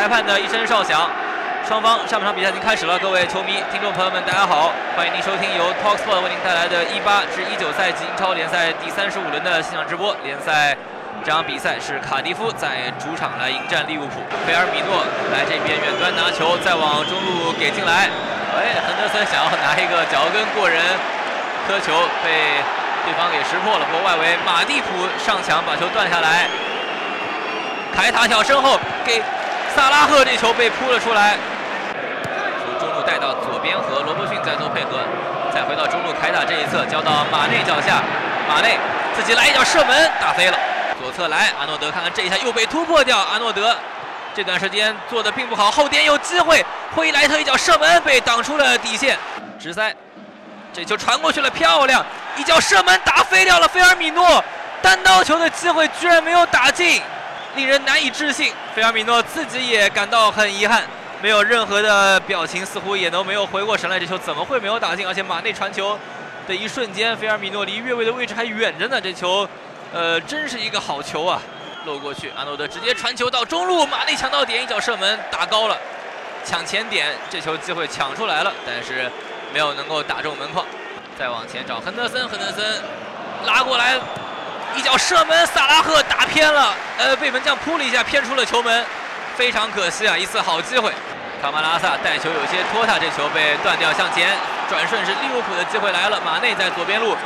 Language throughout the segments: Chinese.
裁判的一声哨响，双方上半场比赛已经开始了。各位球迷、听众朋友们，大家好，欢迎您收听由 Talksport 为您带来的18至19赛季英超联赛第三十五轮的现场直播。联赛这场比赛是卡迪夫在主场来迎战利物浦，菲尔米诺来这边远端拿球，再往中路给进来。哎，亨德森想要拿一个脚跟过人磕球，被对方给识破了。不过外围马蒂普上抢把球断下来。凯塔小身后给萨拉赫，这球被扑了出来，从中路带到左边和罗伯逊在做配合，再回到中路凯塔这一侧交到马内脚下，马内自己来一脚射门打飞了，左侧来阿诺德看看这一下又被突破掉，阿诺德。这段时间做的并不好，后点有机会，霍伊莱特一脚射门被挡出了底线，直塞，这球传过去了，漂亮，一脚射门打飞掉了菲尔米诺，单刀球的机会居然没有打进。令人难以置信，菲尔米诺自己也感到很遗憾，没有任何的表情，似乎也都没有回过神来。这球怎么会没有打进？而且马内传球的一瞬间，菲尔米诺离越位的位置还远着呢。这球，呃，真是一个好球啊！漏过去，阿诺德直接传球到中路，马内抢到点，一脚射门打高了，抢前点，这球机会抢出来了，但是没有能够打中门框。再往前找亨德森，亨德森拉过来。一脚射门，萨拉赫打偏了，呃，被门将扑了一下，偏出了球门，非常可惜啊！一次好机会，卡马拉萨带球有些拖沓，这球被断掉，向前转瞬是利物浦的机会来了，马内在左边路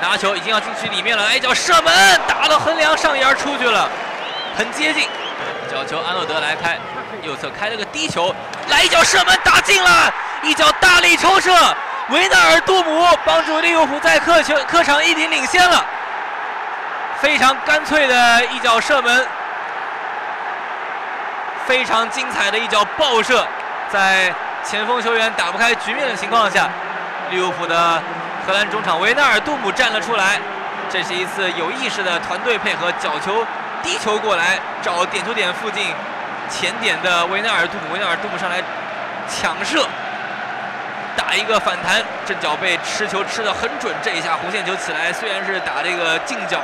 拿球，已经要禁区里面了，来一脚射门，打到横梁上沿出去了，很接近，角球安诺德来开，右侧开了个低球，来一脚射门打进了，一脚大力抽射，维纳尔杜姆帮助利物浦在客球客场一比领先了。非常干脆的一脚射门，非常精彩的一脚爆射，在前锋球员打不开局面的情况下，利物浦的荷兰中场维纳尔杜姆站了出来。这是一次有意识的团队配合，角球低球过来找点球点附近前点的维纳尔杜姆，维纳尔杜姆上来抢射，打一个反弹，这脚背吃球吃的很准，这一下弧线球起来，虽然是打这个近角。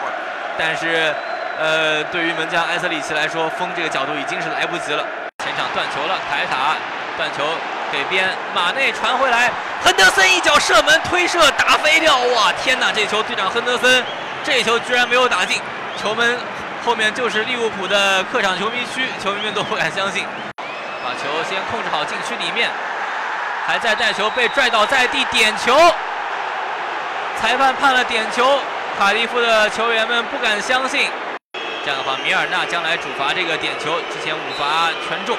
但是，呃，对于门将埃塞里奇来说，封这个角度已经是来不及了。前场断球了，凯塔断球给边，马内传回来，亨德森一脚射门推射打飞掉，哇，天哪！这球队长亨德森，这球居然没有打进，球门后面就是利物浦的客场球迷区，球迷们都不敢相信。把球先控制好禁区里面，还在带球被拽倒在地，点球，裁判判了点球。卡迪夫的球员们不敢相信，这样的话，米尔纳将来主罚这个点球，之前五罚全中。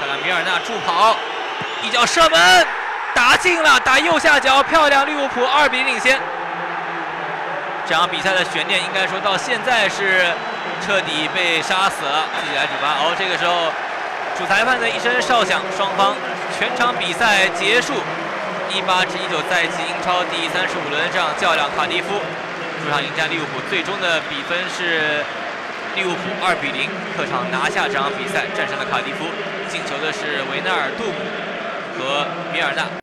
看看米尔纳助跑，一脚射门打进了，打右下角，漂亮！利物浦二比领先。这场比赛的悬念应该说到现在是彻底被杀死了，自己来主罚。哦，这个时候主裁判的一声哨响，双方全场比赛结束。一八至一九赛季英超第三十五轮这样较量，卡迪夫。主场迎战利物浦，最终的比分是利物浦二比零，客场拿下这场比赛，战胜了卡迪夫。进球的是维纳尔杜姆和米尔纳。